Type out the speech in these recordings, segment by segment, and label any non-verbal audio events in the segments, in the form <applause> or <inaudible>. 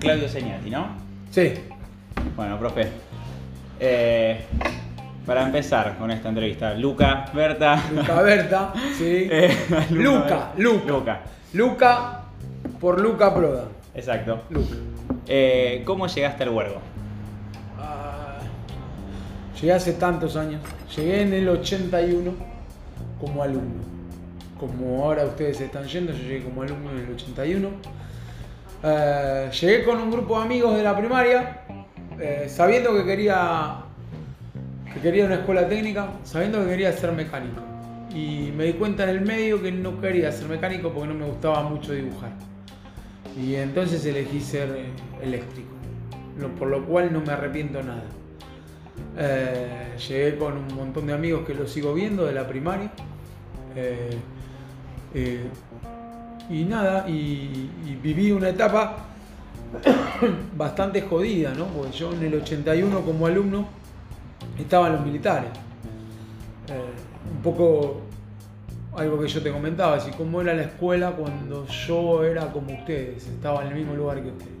Claudio Señati, ¿no? Sí. Bueno, profe. eh, para empezar con esta entrevista, Luca, Berta. Luca Berta, sí. <laughs> eh, Luca, Luca. Luca, Luca por Luca Proda. exacto. Luca. Eh, ¿Cómo llegaste al huergo? Ah, llegué hace tantos años. Llegué en el 81 como alumno. Como ahora ustedes están yendo, yo llegué como alumno en el 81. Eh, llegué con un grupo de amigos de la primaria, eh, sabiendo que quería, que quería una escuela técnica, sabiendo que quería ser mecánico. Y me di cuenta en el medio que no quería ser mecánico porque no me gustaba mucho dibujar. Y entonces elegí ser eh, eléctrico, lo- por lo cual no me arrepiento nada. Eh, llegué con un montón de amigos que los sigo viendo de la primaria. Eh, y nada, y, viví una etapa <coughs> bastante jodida, ¿no? Porque yo en el 81 como alumno estaba en los militares. Eh, un poco algo que yo te comentaba, así cómo era la escuela cuando yo era como ustedes, estaba en el mismo lugar que ustedes.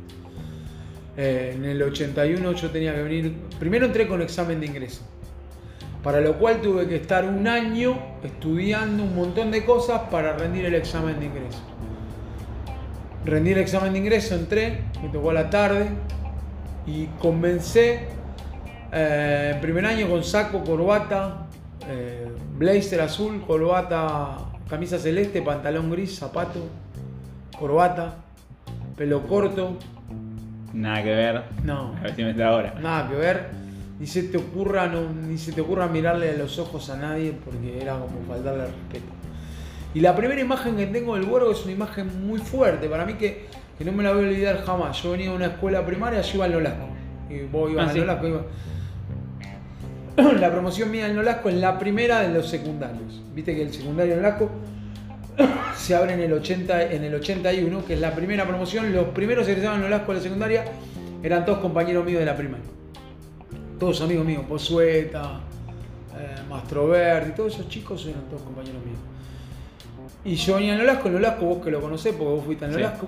Eh, en el 81 yo tenía que venir, primero entré con examen de ingreso, para lo cual tuve que estar un año estudiando un montón de cosas para rendir el examen de ingreso. Rendí el examen de ingreso, entré, me tocó a la tarde y comencé eh, en primer año con saco, corbata, eh, blazer azul, corbata, camisa celeste, pantalón gris, zapato, corbata, pelo corto. Nada que ver. No, A ver si me está ahora. nada que ver. Ni se te ocurra, no, ni se te ocurra mirarle a los ojos a nadie porque era como faltarle al respeto. Y la primera imagen que tengo del Borgo es una imagen muy fuerte, para mí que, que no me la voy a olvidar jamás. Yo venía de una escuela primaria, yo iba al Nolasco. Y vos ibas Ah, al sí. Nolasco, iba- <clears throat> La promoción mía del Nolasco es la primera de los secundarios. Viste que el secundario Nolasco <clears throat> se abre en el, 80, en el 81, que es la primera promoción. Los primeros egresados en Nolasco de la secundaria eran todos compañeros míos de la primaria. Todos amigos míos, Pozueta, eh, Mastroverdi, todos esos chicos eran todos compañeros míos. Y yo venía en Nolasco, en Nolasco vos que lo conocés porque vos fuiste en Sí. Nolasco.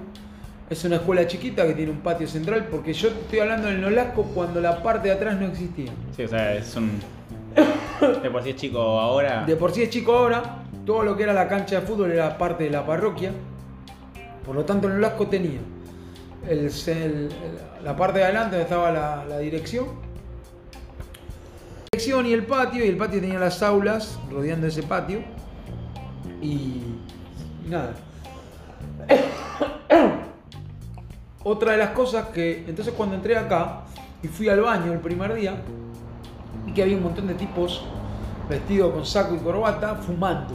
Es una escuela chiquita que tiene un patio central, porque yo estoy hablando del Nolasco cuando la parte de atrás no existía. Sí, o sea, es un. De por sí es chico ahora. De por sí es chico ahora, todo lo que era la cancha de fútbol era parte de la parroquia. Por lo tanto, en Nolasco tenía el- el- el- la parte de adelante donde estaba la, la dirección. Dirección y el patio, y el patio tenía las aulas rodeando ese patio. Y, nada. <coughs> Otra de las cosas que, entonces cuando entré acá y fui al baño el primer día, y que había un montón de tipos vestidos con saco y corbata fumando.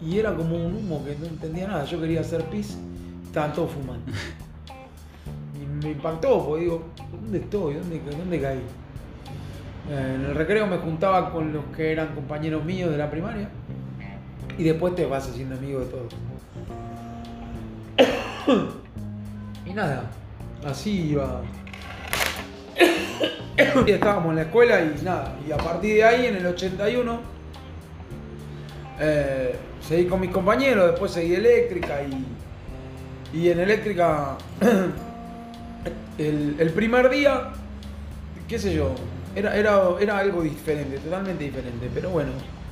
Y era como un humo que no entendía nada. Yo quería hacer pis, estaban todos fumando. <laughs> Y me impactó, porque digo, ¿dónde estoy? ¿Dónde, dónde caí? Eh, En el recreo me juntaba con los que eran compañeros míos de la primaria. Y después te vas haciendo amigo de todos. <coughs> Y nada, así iba. <coughs> Y estábamos en la escuela y nada. Y a partir de ahí, en el 81, eh, seguí con mis compañeros, después seguí eléctrica y, y en eléctrica, <coughs> el, el primer día, qué sé yo, era, era, era algo diferente, totalmente diferente. Pero bueno,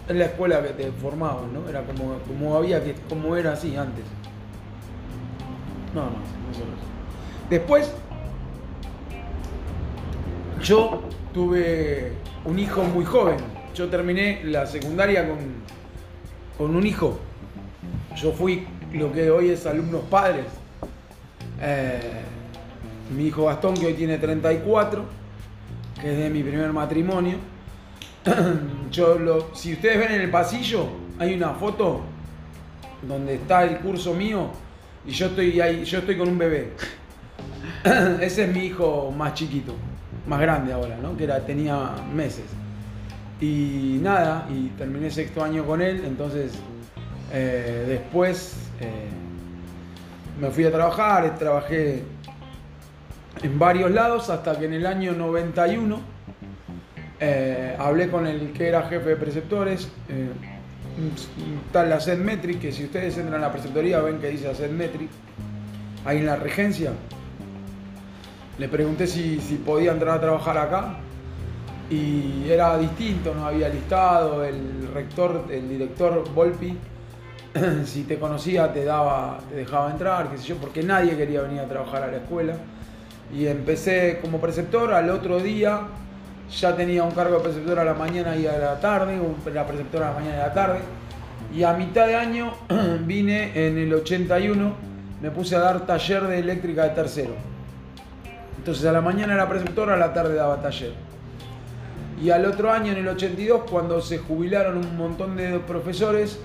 es la escuela que te formaban, ¿no? Era como, como había que, como era así antes. Nada más, no solo eso. Después, yo tuve un hijo muy joven. Yo terminé la secundaria con, con un hijo. Yo fui lo que hoy es alumnos padres. Eh, mi hijo Gastón, que hoy tiene 34, es de mi primer matrimonio. <clears throat> Yo lo, si ustedes ven en el pasillo, hay una foto donde está el curso mío y yo estoy ahí, yo estoy con un bebé. <clears throat> Ese es mi hijo más chiquito, más grande ahora, ¿no? Que era, tenía meses. Y nada, y terminé sexto año con él, entonces eh, después eh, me fui a trabajar, trabajé en varios lados hasta que en el año 91 eh, hablé con el que era jefe de preceptores, eh, está la Metric, que si ustedes entran a la preceptoría ven que dice Metric, ahí en la regencia. Le pregunté si, si podía entrar a trabajar acá y era distinto, no había listado, el rector, el director Volpi, <clears throat> si te conocía te daba, te dejaba entrar, qué sé yo, porque nadie quería venir a trabajar a la escuela. Y empecé como preceptor, al otro día ya tenía un cargo de preceptor a la mañana y a la tarde, la preceptora a la mañana y a la tarde. Y a mitad de año <clears throat> vine en el 81, me puse a dar taller de eléctrica de tercero. Entonces a la mañana era preceptora, a la tarde daba taller. Y al otro año, en el 82, cuando se jubilaron un montón de profesores,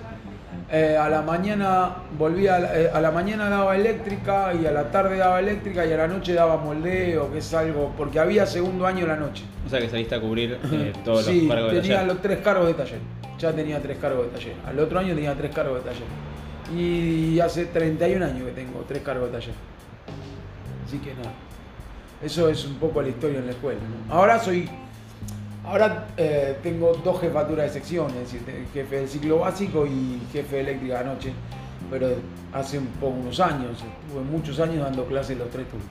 eh, a la mañana volvía, eh, a la mañana daba eléctrica y a la tarde daba eléctrica y a la noche daba moldeo, que es algo, porque había segundo año la noche. O sea que saliste a cubrir eh, <laughs> todos sí, los cargos de tenía taller. los tres cargos de taller. Ya tenía tres cargos de taller. Al otro año tenía tres cargos de taller. Y hace 31 años que tengo tres cargos de taller. Así que nada. Eso es un poco la historia en la escuela. ¿no? Ahora soy Ahora eh, tengo dos jefaturas de sección, es decir, jefe del ciclo básico y jefe de eléctrica anoche, pero hace un poco unos años, estuve muchos años dando clases los tres turnos.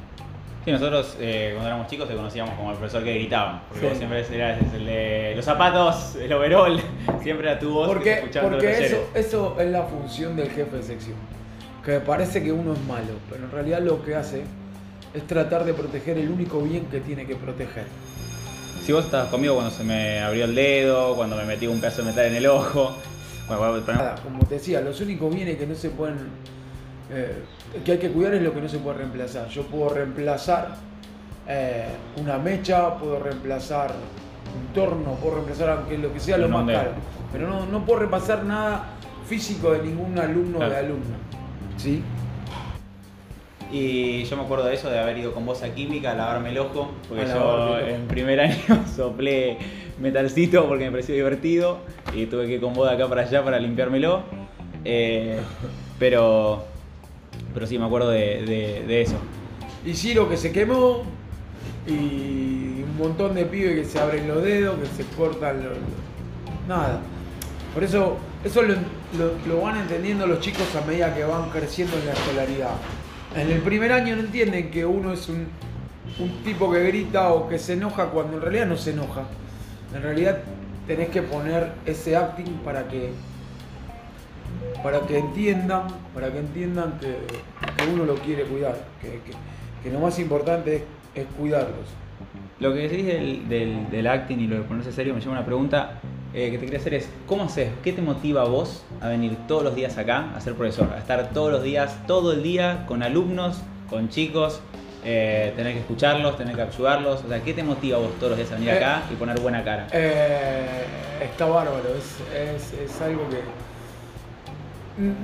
Sí, nosotros eh, cuando éramos chicos te conocíamos como el profesor que gritaba, porque Sí. vos siempre eras el de los zapatos, el overall, <laughs> siempre era tu voz Porque, escuchando porque eso, eso es la función del jefe de sección, que parece que uno es malo, pero en realidad lo que hace es tratar de proteger el único bien que tiene que proteger. Si vos estabas conmigo cuando se me abrió el dedo, cuando me metí un pedazo de metal en el ojo, bueno, pero- Nada, como te decía, los únicos bienes que no se pueden, eh, que hay que cuidar es lo que no se puede reemplazar. Yo puedo reemplazar eh, una mecha, puedo reemplazar un torno, puedo reemplazar aunque lo que sea lo más caro, pero no, no puedo repasar nada físico de ningún alumno o de alumna. ¿Sí? Y yo me acuerdo de eso, de haber ido con vos a química a lavarme el ojo, porque yo en primer <laughs> año soplé metalcito porque me pareció divertido y tuve que ir con vos de acá para allá para limpiármelo. Eh, pero, pero sí, me acuerdo de, de- de eso. Y Ciro que se quemó y un montón de pibes que se abren los dedos, que se cortan los... Nada. Por eso, eso lo, lo- lo van entendiendo los chicos a medida que van creciendo en la escolaridad. En el primer año no entienden que uno es un, un tipo que grita o que se enoja cuando en realidad no se enoja. En realidad tenés que poner ese acting para que para que entiendan, para que entiendan que, que uno lo quiere cuidar, que, que- lo más importante es, cuidarlos. Lo que decís del, del, acting y lo de ponerse serio me lleva una pregunta eh, que te quería hacer es, ¿cómo haces? ¿Qué te motiva a vos a venir todos los días acá a ser profesor? A estar todos los días, todo el día con alumnos, con chicos, eh, tener que escucharlos, tener que ayudarlos. O sea, ¿qué te motiva a vos todos los días a venir Eh, acá y poner buena cara? Está bárbaro, es, es- es algo que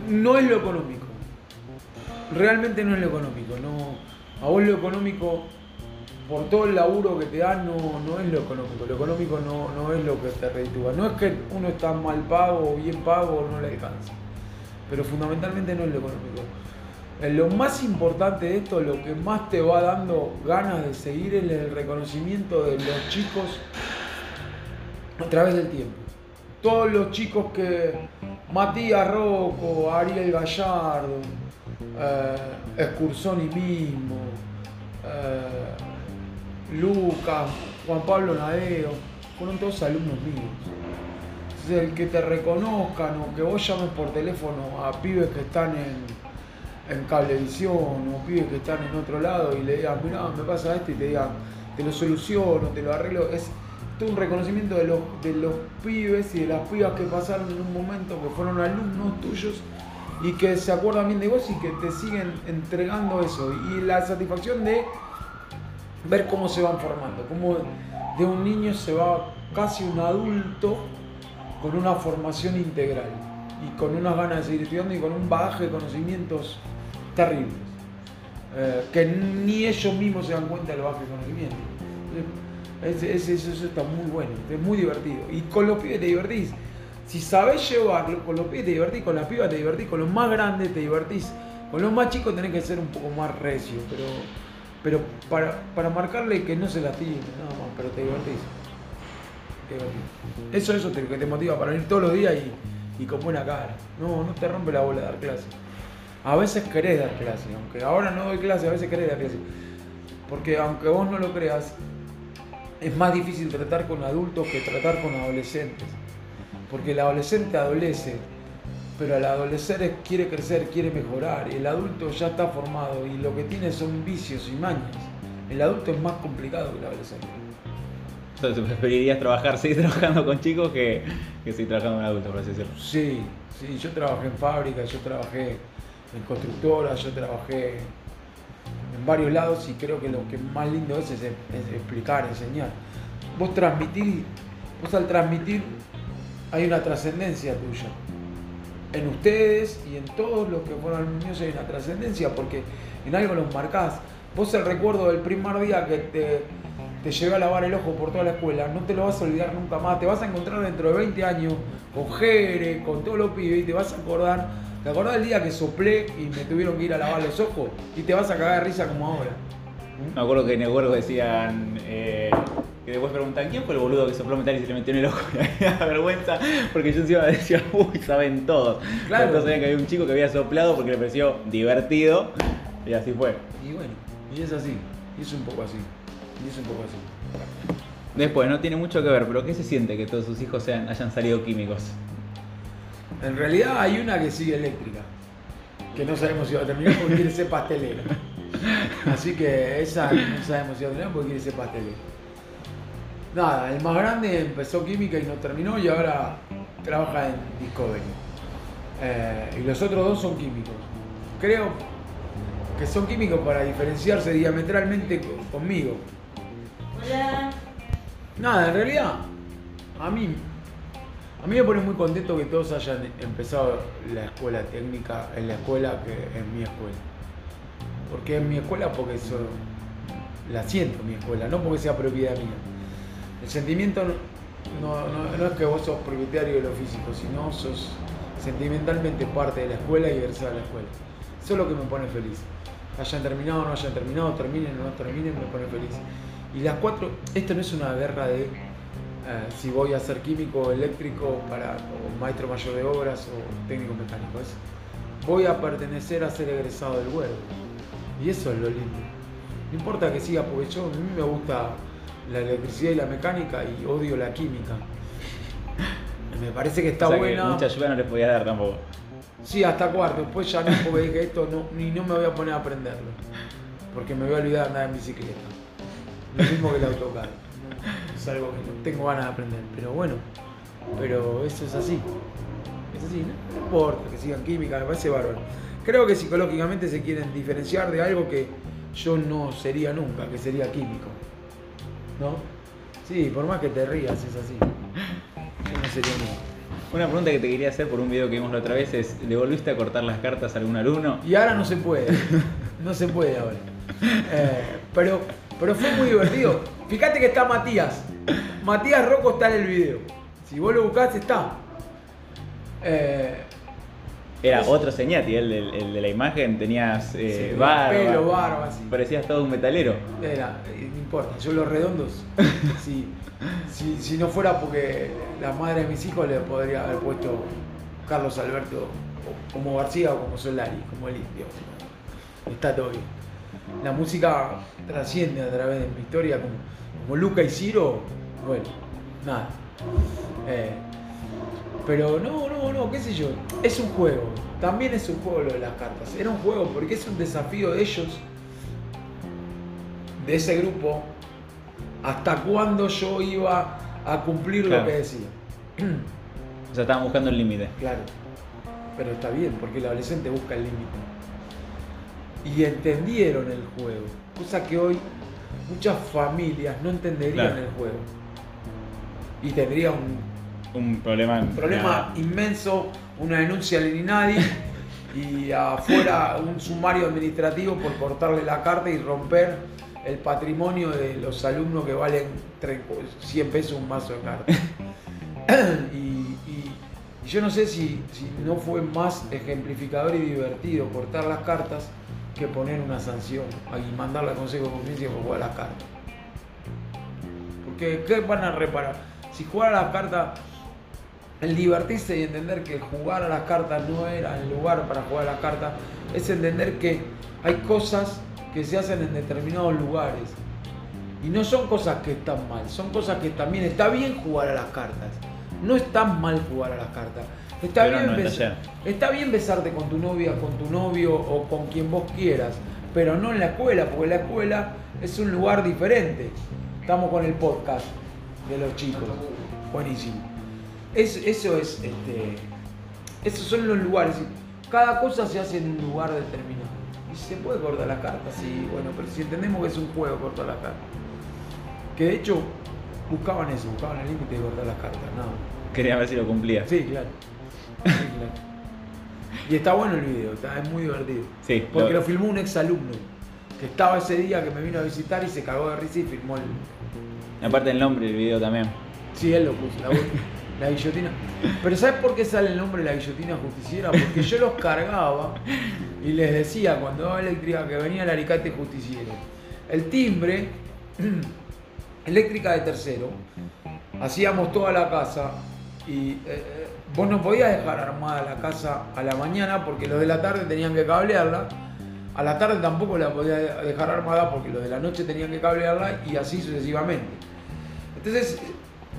no es lo económico. Realmente no es lo económico. No, a vos lo económico, por todo el laburo que te dan, no, no es lo económico. Lo económico no, no es lo que te reditúa. No es que uno está mal pago o bien pago o no le alcanza. Pero fundamentalmente no es lo económico. Eh, Lo más importante de esto, lo que más te va dando ganas de seguir es el reconocimiento de los chicos a través del tiempo. Todos los chicos que Matías Rocco, Ariel Gallardo, eh, Escursoni mismo, eh, Lucas, Juan Pablo Nadeo, fueron todos alumnos míos. Entonces, el que te reconozcan o que vos llames por teléfono a pibes que están en, en cablevisión o pibes que están en otro lado y le digan, mirá, me pasa esto y te digan, te lo soluciono, te lo arreglo, es todo un reconocimiento de los, de los pibes y de las pibas que pasaron en un momento, que fueron alumnos tuyos y que se acuerdan bien de vos y que te siguen entregando eso. Y la satisfacción de ver cómo se van formando, cómo de un niño se va casi un adulto con una formación integral y con unas ganas de seguir estudiando y con un bagaje de conocimientos terribles, eh, que ni ellos mismos se dan cuenta del bagaje de conocimientos. Es- es- es- eso está muy bueno, es muy divertido. Y con los pibes te divertís. Si sabés llevarlo, con los pibes te divertís, con las pibas te divertís, con los más grandes te divertís. Con los más chicos tenés que ser un poco más recio, pero, pero para, para marcarle que no se lastime, nada más, pero te divertís. Te divertís. Eso, eso te, que te motiva para venir todos los días y, y con buena cara. No, no te rompe la bola dar clase. A veces querés dar clase, aunque ahora no doy clase, a veces querés dar clase. Porque aunque vos no lo creas, es más difícil tratar con adultos que tratar con adolescentes. Porque el adolescente adolece, pero al adolecer quiere crecer, quiere mejorar. El adulto ya está formado y lo que tiene son vicios y mañas. El adulto es más complicado que el adolescente. Entonces, preferirías trabajar, seguir trabajando con chicos que, que seguir trabajando con adultos, por así decirlo. Sí, sí, yo trabajé en fábricas, yo trabajé en constructoras, yo trabajé en varios lados y creo que lo que más lindo es, es, es explicar, enseñar. Vos transmitir, vos al transmitir hay una trascendencia tuya. En ustedes y en todos los que fueron niños hay una trascendencia porque en algo los marcás. Vos el recuerdo del primer día que te, te llevé a lavar el ojo por toda la escuela, no te lo vas a olvidar nunca más. Te vas a encontrar dentro de 20 años con Jere, con todos los pibes y te vas a acordar. ¿Te acordás del día que soplé y me tuvieron que ir a lavar los ojos? Y te vas a cagar de risa como ahora. Me acuerdo que en el huergo decían eh, que después preguntan quién fue el boludo que sopló metal y se le metió en el ojo. Y <laughs> me da vergüenza porque yo encima decía, <laughs> uy, saben todos. Claro. Entonces sabían que había un chico que había soplado porque le pareció divertido y así fue. Y bueno, y es así. Y es un poco así. Y es un poco así. Después, no tiene mucho que ver, pero ¿qué se siente que todos sus hijos sean, hayan salido químicos? En realidad hay una que sigue eléctrica, que no sabemos si va a terminar porque quiere ser pastelera. <laughs> Así que esa no sabemos si va a terminar porque quiere ser pastelera. Nada, el más grande empezó química y no terminó y ahora trabaja en Discovery. Eh, y los otros dos son químicos. Creo que son químicos para diferenciarse diametralmente co- conmigo. Hola. Nada, en realidad, a mí, a mí me pone muy contento que todos hayan empezado la escuela técnica en la escuela que en mi escuela. Porque en mi escuela porque eso la siento mi escuela, no porque sea propiedad mía. El sentimiento no, es que vos sos propietario de lo físico, sino sos sentimentalmente parte de la escuela y egresado de la escuela. Eso es lo que me pone feliz. Hayan terminado o no hayan terminado, terminen o no terminen, me pone feliz. Y las cuatro, esto no es una guerra de eh, si voy a ser químico o eléctrico para, o maestro mayor de obras o técnico mecánico. Es, voy a pertenecer a ser egresado del huevo. Y eso es lo lindo. No importa que siga, porque yo, a mí me gusta la electricidad y la mecánica y odio la química. Me parece que está O sea que buena. mucha ayuda no les podía dar tampoco. Sí, hasta cuarto. Después ya no, porque dije esto no, ni no me voy a poner a aprenderlo. Porque me voy a olvidar de andar en bicicleta. Lo mismo que el autocar. Es algo que no tengo ganas de aprender. Pero bueno, pero eso es así. Es así, no, no importa que sigan química, me parece bárbaro. Creo que psicológicamente se quieren diferenciar de algo que yo no sería nunca, que sería químico. ¿No? Sí, por más que te rías, es así. Yo no sería nunca. Una pregunta que te quería hacer por un video que vimos la otra vez es, ¿le volviste a cortar las cartas a algún alumno? Y ahora no se puede. No se puede ahora. Eh, pero, pero fue muy divertido. Fíjate que está Matías. Matías Rocco está en el video. Si vos lo buscás, está. Eh, Era otro señati, el, el- el de la imagen, tenías eh, Sí, barba. pelo, barba, sí. Parecías todo un metalero. era, eh, no importa, yo los redondos. <laughs> Si, si, si no fuera porque la madre de mis hijos le podría haber puesto Carlos Alberto como García o como Solari, como el indio. Está todo bien. La música trasciende a través de mi historia como, como Luca y Ciro. Bueno, nada. Eh, pero no, no, no, qué sé yo. Es un juego. También es un juego lo de las cartas. Era un juego porque es un desafío de ellos, de ese grupo, hasta cuándo yo iba a cumplir Claro. lo que decía. <clears throat> O sea, estaban buscando el límite. Claro. Pero está bien, porque el adolescente busca el límite. Y entendieron el juego. Cosa que hoy muchas familias no entenderían Claro. el juego. Y tendría un Un problema. un problema inmenso, una denuncia al INADI y afuera un sumario administrativo por cortarle la carta y romper el patrimonio de los alumnos que valen 30 100 pesos un mazo de cartas. <laughs> y, y- y yo no sé si, si no fue más ejemplificador y divertido cortar las cartas que poner una sanción y mandarle al Consejo de Conciencia por jugar las cartas. Porque ¿qué van a reparar? Si jugar a las cartas el divertirse y entender que jugar a las cartas no era el lugar para jugar a las cartas, es entender que hay cosas que se hacen en determinados lugares. Y no son cosas que están mal, son cosas que también está bien jugar a las cartas. No está mal jugar a las cartas. Está Pero bien, no está bien besarte con tu novia, con tu novio o con quien vos quieras, pero no en la escuela, porque la escuela es un lugar diferente. Estamos con el podcast de los chicos. Buenísimo. Es- eso es, este, esos son los lugares. Cada cosa se hace en un lugar determinado. Y se puede cortar las cartas, sí, bueno, pero si entendemos que es un juego cortar las cartas. Que de hecho buscaban eso, buscaban el límite de cortar las cartas, nada. Quería ver si lo cumplía. Sí, claro. Sí, claro. Y está bueno el video, está, es muy divertido. Sí, Porque lo- lo filmó un exalumno que estaba ese día que me vino a visitar y se cagó de risa y filmó el. Aparte del nombre del video también. Sí, él lo puso, la, <laughs> la guillotina. Pero ¿sabes por qué sale el nombre de la guillotina justiciera? Porque yo los cargaba y les decía cuando daba eléctrica que venía el alicate justiciero. El timbre, <clears throat> eléctrica de tercero, hacíamos toda la casa y eh, eh, vos no podías dejar armada la casa a la mañana porque los de la tarde tenían que cablearla. A la tarde tampoco la podías dejar armada porque los de la noche tenían que cablearla y así sucesivamente. Entonces,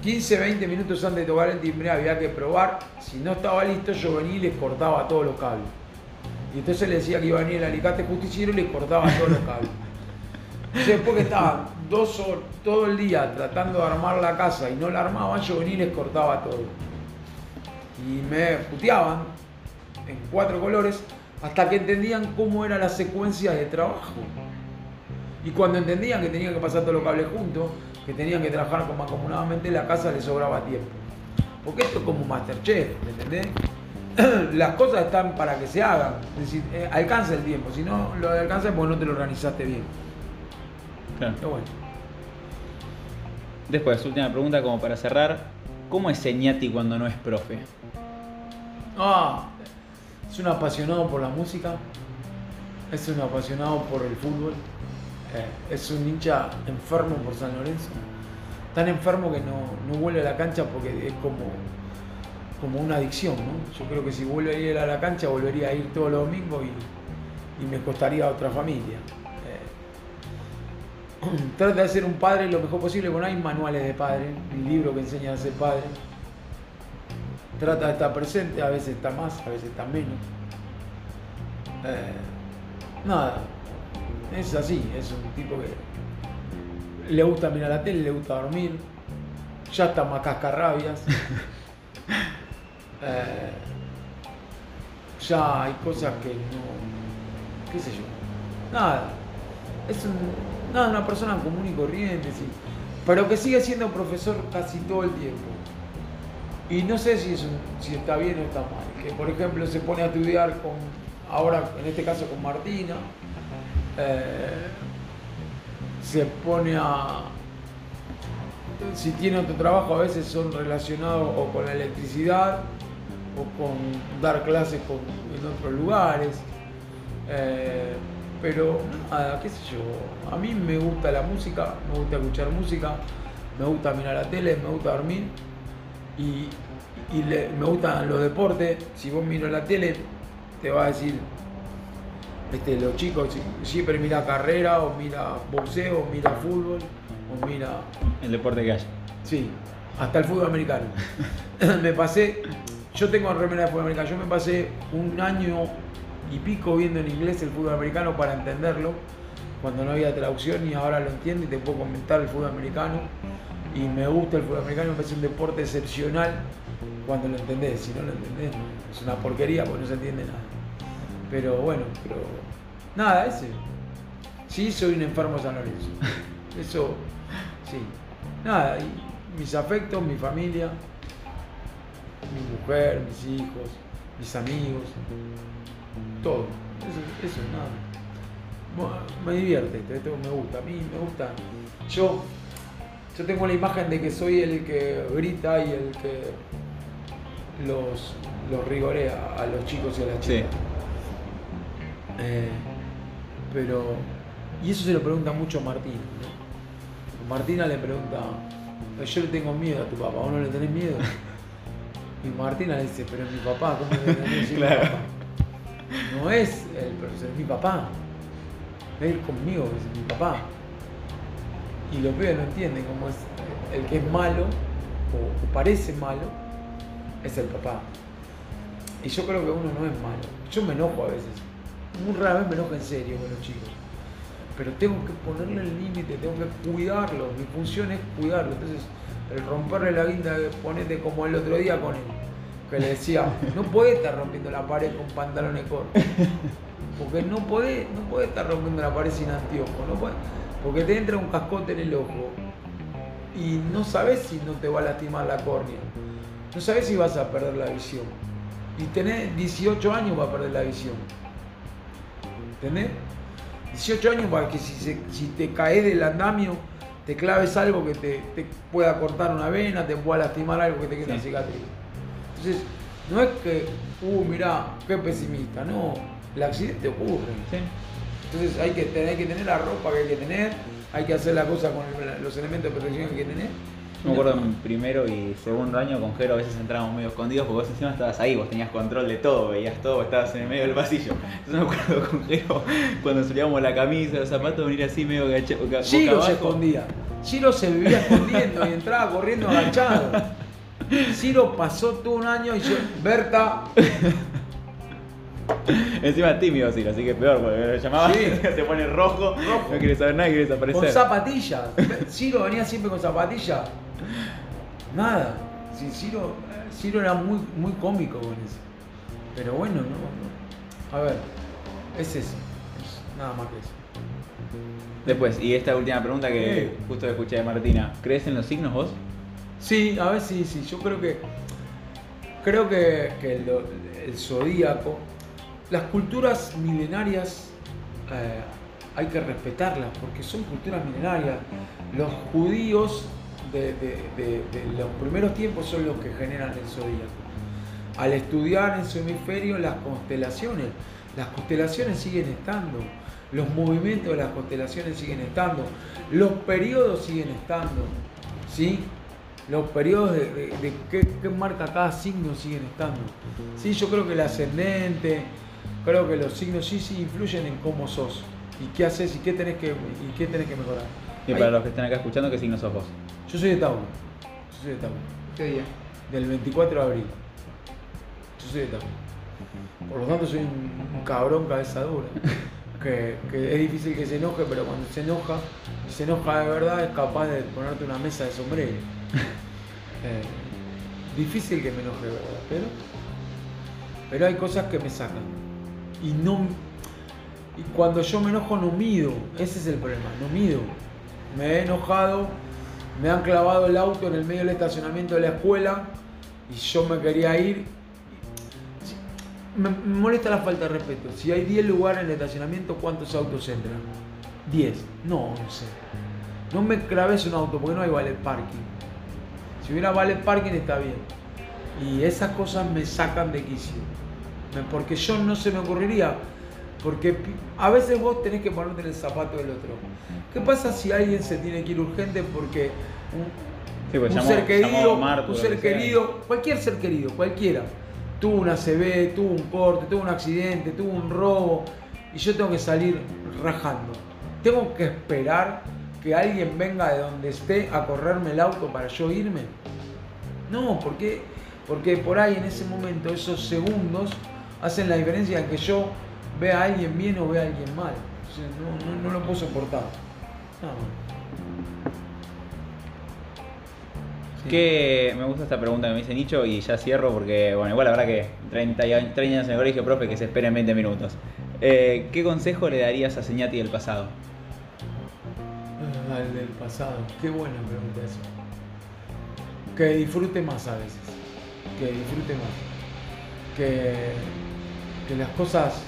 15, 20 minutos antes de tocar el timbre había que probar. Si no estaba listo, yo venía y les cortaba todos los cables. Y entonces le decía que iba a venir el alicate justiciero y les cortaba todos los cables. Entonces, después que estaban dos horas, todo el día tratando de armar la casa y no la armaban, yo venía y les cortaba todo. Y me puteaban en cuatro colores hasta que entendían cómo era la secuencia de trabajo. Y cuando entendían que tenían que pasar todos los cables juntos, que tenían que trabajar como mancomunadamente, la casa les sobraba tiempo. Porque esto es como Masterchef, ¿me entendés? <clears throat> Las cosas están para que se hagan. Es decir, eh, alcanza el tiempo. Si no lo alcanza, pues no te lo organizaste bien. Claro. Pero bueno. Después, última pregunta como para cerrar. ¿Cómo es Señati cuando no es profe? Ah, es un apasionado por la música, es un apasionado por el fútbol, es un hincha enfermo por San Lorenzo, tan enfermo que no, no vuelve a la cancha porque es como, como una adicción, ¿no? Yo creo que si vuelve a ir a la cancha volvería a ir todos los domingos y, y me costaría otra familia. Eh, <clears throat> trata de ser un padre lo mejor posible, bueno, hay manuales de padre, un libro que enseña a ser padre trata de estar presente, a veces está más, a veces está menos. Eh, nada, es así, es un tipo que le gusta mirar la tele, le gusta dormir, ya está más cascarrabias. <laughs> Eh, ya hay cosas que no, qué sé yo, nada, es un- nada, una persona común y corriente, sí, pero que sigue siendo profesor casi todo el tiempo. Y no sé si, es un- si está bien o está mal. Que por ejemplo se pone a estudiar con, ahora en este caso con Martina, eh, se pone a, si tiene otro trabajo a veces son relacionados o con la electricidad o con dar clases en otros lugares. Eh, pero qué sé yo, a mí me gusta la música, me gusta escuchar música, me gusta mirar la tele, me gusta dormir y, me gustan los deportes. Si vos miras la tele, te va a decir, este, los chicos si- siempre mira carrera, o mira boxeo, o mira fútbol, o mira. El deporte que haya. Sí, hasta el fútbol americano. <laughs> me pasé, yo tengo remera de fútbol americano, yo me pasé un año y pico viendo en inglés el fútbol americano para entenderlo, cuando no había traducción y ahora lo entiendo y te puedo comentar el fútbol americano. Y me gusta el fútbol americano, me parece un deporte excepcional cuando lo entendés. Si no lo entendés, es una porquería porque no se entiende nada. Pero bueno, pero nada, ese. Sí, soy un enfermo de San Lorenzo. <laughs> Eso, sí. Nada, y mis afectos, mi familia, mi mujer, mis hijos, mis amigos, todo. Eso, eso nada. Bueno, Me divierte, esto, me gusta, a mí me gusta. Yo, yo tengo la imagen de que soy el que grita y el que los, los rigorea a los chicos y a las Sí. Eh, pero, y eso se lo pregunta mucho a Martina. ¿no? Martina le pregunta, yo le tengo miedo a tu papá, ¿vos no le tenés miedo? Y Martina le dice, pero es mi papá, ¿cómo le a <laughs> decir Claro. mi papá? No es el profesor, es mi papá. Él conmigo, es mi papá. Y los pibes no entienden cómo es el que es malo, o, o parece malo, es el papá. Y yo creo que uno no es malo. Yo me enojo a veces. Muy rara vez me enojo en serio con los chicos. Pero tengo que ponerle el límite, tengo que cuidarlo. Mi función es cuidarlo. Entonces, el romperle la guinda, ponete como el otro día con él. Que le decía, no podés estar rompiendo la pared con pantalones cortos. Porque no podés, no podés estar rompiendo la pared sin anteojos. No podés, porque te entra un cascote en el ojo. Y no sabes si no te va a lastimar la córnea. No sabes si vas a perder la visión. Y tenés 18 años para perder la visión. ¿Entendés? 18 años para que si, se- si te caes del andamio, te claves algo que te, te pueda cortar una vena, te pueda lastimar algo que te quede una Sí. cicatriz. Entonces, no es que, uh, mirá, qué pesimista, no, el accidente ocurre. Sí. Entonces hay que, tener, hay que tener la ropa que hay que tener, hay que hacer la cosa con el- los elementos de protección que hay que tener. Me acuerdo en primero y segundo año con Jero a veces entrábamos medio escondidos porque vos encima estabas ahí, vos tenías control de todo, veías todo, estabas en el medio del pasillo. Entonces me acuerdo con Jero cuando subíamos la camisa, los zapatos, venir así medio gache, boca, Giro se abajo. escondía. Giro se vivía escondiendo y entraba corriendo agachado. Ciro pasó todo un año y yo, Berta, <laughs> Encima tímido, sí, así que peor, porque lo llamaba, Sí. <laughs> se pone rojo, Rojo. no quiere saber nada, quiere desaparecer. con zapatillas. Ciro venía siempre con zapatillas. Nada. Sí, Ciro, Ciro era muy, muy cómico con eso. Pero bueno, no. A ver, es eso. Es nada más que eso. Después, y esta última pregunta que Sí. justo escuché de Martina, ¿crees en los signos vos? Sí, a ver, sí, sí. Yo creo que. Creo que, que lo- el zodíaco. Las culturas milenarias eh, hay que respetarlas porque son culturas milenarias. Los judíos de, los primeros tiempos son los que generan el zodíaco. Al estudiar en su hemisferio las constelaciones, las constelaciones siguen estando, los movimientos de las constelaciones siguen estando, los periodos siguen estando, ¿sí? Los periodos de, qué, qué marca cada signo siguen estando. Sí, yo creo que el ascendente, creo que los signos sí, sí influyen en cómo sos y qué haces y qué tenés que, y qué tenés que mejorar. Y para los que están acá escuchando, ¿qué signo sos vos? Yo soy de Tauro. Yo soy de Tauro. ¿Qué día? Del 24 de abril. Yo soy de Tauro. Por lo tanto soy un, un cabrón cabeza dura. <laughs> Que, que es difícil que se enoje, pero cuando se enoja, y se enoja de verdad, es capaz de ponerte una mesa de sombrero. <laughs> Eh, difícil que me enoje de verdad, pero, pero hay cosas que me sacan. Y no y cuando yo me enojo no mido, ese es el problema, no mido. Me he enojado, me han clavado el auto en el medio del estacionamiento de la escuela y yo me quería ir. Me, molesta la falta de respeto. Si hay 10 lugares en el estacionamiento, ¿cuántos autos entran? 10. No, no sé. No me claves un auto porque no hay valet parking. Si hubiera valet parking está bien. Y esas cosas me sacan de quicio. Porque yo no se me ocurriría. Porque a veces vos tenés que ponerte en el zapato del otro. ¿Qué pasa si alguien se tiene que ir urgente porque un, Sí, pues un llamó- ser querido, un ser que querido, cualquier ser querido, cualquiera, tuvo una CB, tuvo un corte, tuvo un accidente, tuvo un robo y yo tengo que salir rajando. Tengo que esperar que alguien venga de donde esté a correrme el auto para yo irme. No, porque porque por ahí en ese momento esos segundos hacen la diferencia en que yo vea a alguien bien o vea a alguien mal. O sea, no, no- no lo puedo soportar. Nada más. Sí. Que me gusta esta pregunta que me dice Nicho y ya cierro porque, bueno, igual la verdad que 30, y- 30 años en el colegio, profe, que se esperen 20 minutos. Eh, ¿Qué consejo le darías a Señati del pasado? Ah, el del pasado. Qué buena pregunta eso. Que disfrute más a veces. Que disfrute más. Que, que las cosas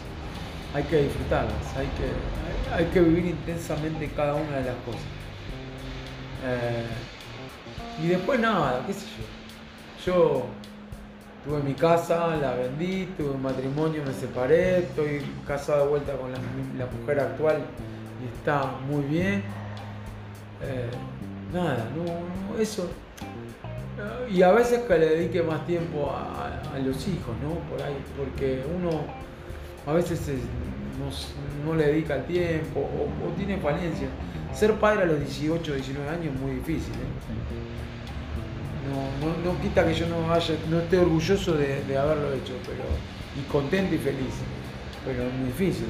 hay que disfrutarlas. Hay que, hay, que vivir intensamente cada una de las cosas. Eh, y después nada, qué sé yo. Yo tuve mi casa, la vendí, tuve un matrimonio, me separé, estoy casado de vuelta con la, mujer actual y está muy bien. Eh, nada, no, eso. Y a veces que le dedique más tiempo a, los hijos, ¿no? Por ahí, porque uno a veces es- no, no le dedica el tiempo o, tiene falencias. Ser padre a los 18, 19 años es muy difícil, ¿eh? No, no, quita que yo no haya, no esté orgulloso de, haberlo hecho, pero y contento y feliz. Pero es muy difícil.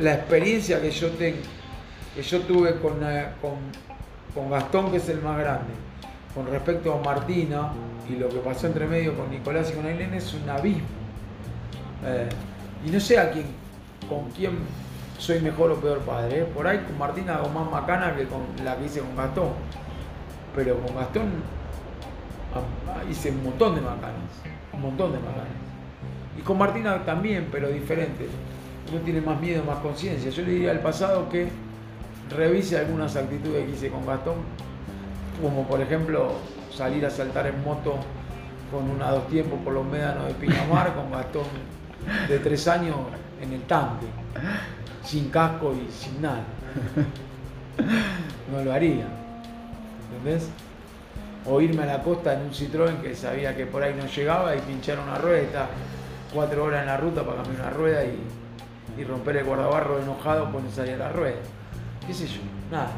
La, experiencia que yo tengo, que yo tuve con, con, con Gastón, que es el más grande, con respecto a Martina y lo que pasó entre medio con Nicolás y con Ailén es un abismo. Eh, y no sé a quién, con quién soy mejor o peor padre. ¿eh? Por ahí con Martina hago más macana que con la que hice con Gastón. Pero con Gastón hice un montón de macanas. Un montón de macanas. Y con Martina también, pero diferente. Uno tiene más miedo, más conciencia. Yo le diría al pasado que revise algunas actitudes que hice con Gastón. Como por ejemplo salir a saltar en moto con una dos tiempos por los médanos de Pinamar con Gastón de tres años en el tanque, sin casco y sin nada. No lo haría, ¿entendés? O irme a la costa en un Citroën que sabía que por ahí no llegaba y pinchar una rueda cuatro horas en la ruta para cambiar una rueda y, romper el guardabarro enojado cuando salía la rueda. ¿Qué sé yo? Nada.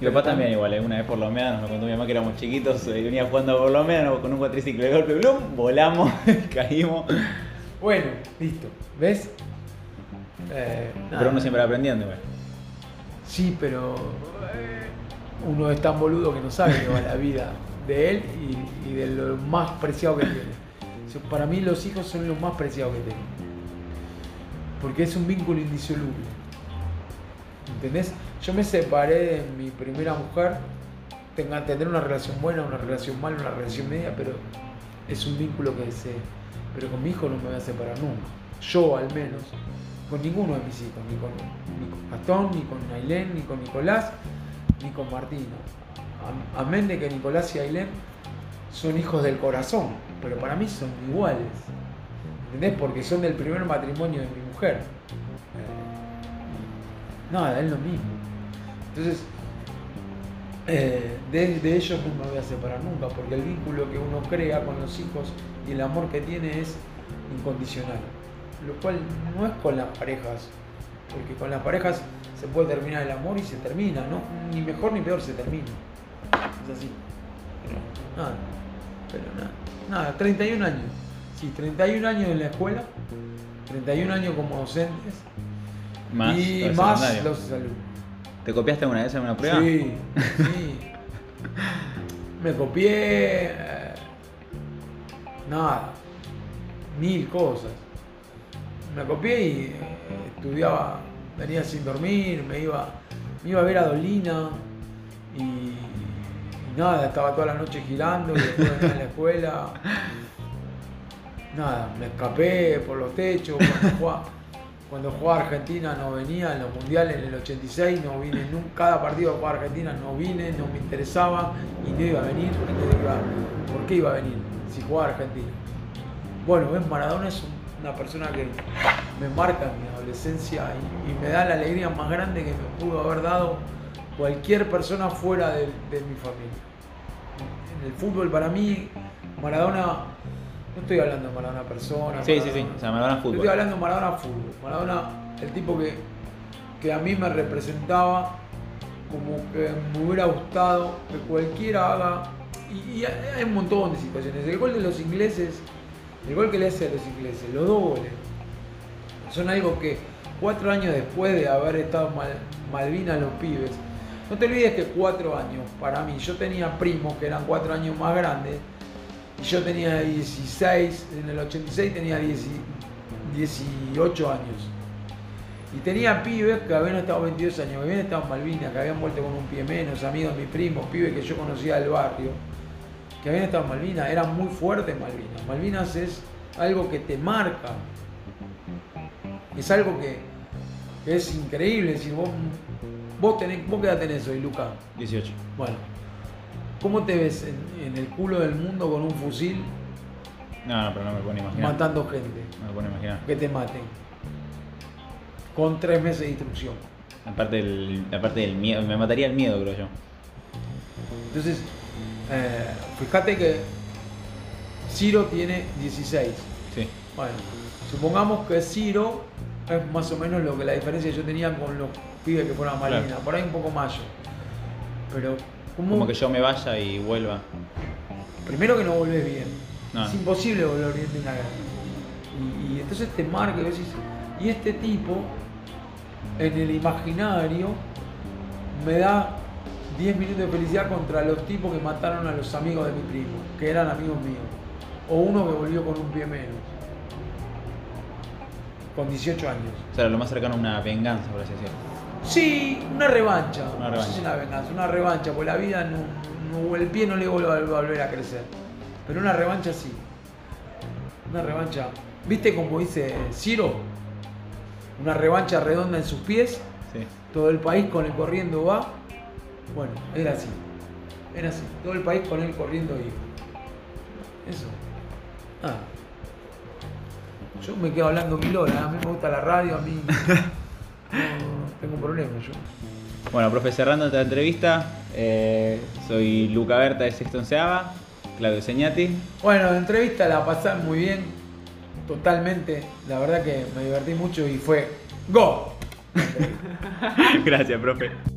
Mi papá también igual, ¿eh? una vez por los médanos nos contó mi mamá que éramos chiquitos, eh, venía jugando por los médanos con un cuatriciclo de golpe, ¡blum! volamos, <laughs> caímos. Bueno, listo. ¿Ves? Eh, nada. Pero uno siempre va aprendiendo igual. Sí, pero eh, uno es tan boludo que no sabe que va la vida de él y, y de lo más preciado que tiene. Para mí los hijos son lo más preciado que tengo. Porque es un vínculo indisoluble. ¿Entendés? Yo me separé de mi primera mujer. Tenga, tener una relación buena, una relación mala, una relación media, pero es un vínculo que se... Pero con mi hijo no me voy a separar nunca. Yo al menos. Con ninguno de mis hijos. Ni con, ni Gastón, ni con Ailén, ni con Nicolás, ni con Martina. Am- Amén de que Nicolás y Ailén son hijos del corazón. Pero para mí son iguales. ¿Entendés? Porque son del primer matrimonio de mi mujer. Nada, es lo mismo. Entonces, eh, de, de ellos no me voy a separar nunca, porque el vínculo que uno crea con los hijos y el amor que tiene es incondicional. Lo cual no es con las parejas, porque con las parejas se puede terminar el amor y se termina, ¿no? Ni mejor ni peor se termina. Es así. Pero nada, pero nada. Nada, 31 años. Sí, 31 años en la escuela, 31 años como docentes Más y los más secundarios. los alumnos. ¿Te copiaste alguna vez en una prueba? Sí, <laughs> sí. Me copié. eh, nada. Mil cosas. Me copié y eh, estudiaba, venía sin dormir, me iba, me iba a ver a Dolina y, y nada, estaba toda la noche girando y después venía a la escuela. <laughs> Nada, me escapé por los techos. Cuando jugaba, cuando jugaba Argentina no venía, en los mundiales en el 86 no vine nunca, cada partido que jugaba Argentina no vine, no me interesaba y no iba a venir. no iba- ¿Por qué iba a venir si jugaba Argentina? Bueno, ves, Maradona es un- una persona que me marca en mi adolescencia y, y me da la alegría más grande que me pudo haber dado cualquier persona fuera de, de mi familia. En el fútbol para mí, Maradona, no estoy hablando de Maradona persona. Sí, sí, sí. O sea, Maradona fútbol. Estoy hablando de Maradona fútbol. Maradona, el tipo que, que a mí me representaba como que me hubiera gustado que cualquiera haga. Y, y hay un montón de situaciones. El gol de los ingleses, el gol que le hace a los ingleses, los dos goles, son algo que cuatro años después de haber estado mal, Malvinas los pibes, no te olvides que cuatro años, para mí, yo tenía primos que eran cuatro años más grandes, yo tenía 16, en el 86 tenía 10 18 años. Y tenía pibes que habían estado 22 años, que habían estado en Malvinas, que habían vuelto con un pie menos, amigos de mis primos, pibes que yo conocía del barrio, que habían estado en Malvinas, eran muy fuertes en Malvinas. Malvinas es algo que te marca, es algo que, que es increíble, es decir, vos, vos, tenés, vos qué edad tenés hoy, Luca. 18. Bueno, ¿cómo te ves en, en el culo del mundo con un fusil No, no, pero no me puedo imaginar. matando gente? No me puedo imaginar. Que te maten. Con tres meses de instrucción. Aparte del, aparte del miedo, me mataría el miedo, creo yo. Entonces, Eh, fíjate que Ciro tiene 16. Sí. Bueno, supongamos que Ciro es más o menos lo que la diferencia que yo tenía con los pibes que fueron a Claro. por ahí un poco más yo. Pero, ¿cómo? Como que yo me vaya y vuelva. Primero que no volvés bien. No. Es imposible volver bien de una guerra. Y, y entonces te marca y decís, y este tipo, en el imaginario, me da 10 minutos de felicidad contra los tipos que mataron a los amigos de mi primo, que eran amigos míos. O uno que volvió con un pie menos. Con 18 años. O sea, lo más cercano a una venganza, por así decirlo. Sí, una revancha. Una No sé si revancha. una venganza, una revancha, porque la vida no, no- el pie no le vuelve a volver a crecer. Pero una revancha sí. Una revancha. ¿Viste como dice Ciro? Una revancha redonda en sus pies. Sí. Todo el país con él corriendo va. Bueno, era así. Era así. Todo el país con él corriendo iba. Eso. Ah. Yo me quedo hablando mil horas. A mí me gusta la radio, a mí. <laughs> No, tengo problema yo. Bueno, profe, cerrando esta entrevista, eh, soy Luca Berta de Sexto Onceava, Claudio Señati. Bueno, la entrevista la pasé muy bien. Totalmente. La verdad que me divertí mucho y fue. ¡Go! <laughs> Gracias, profe.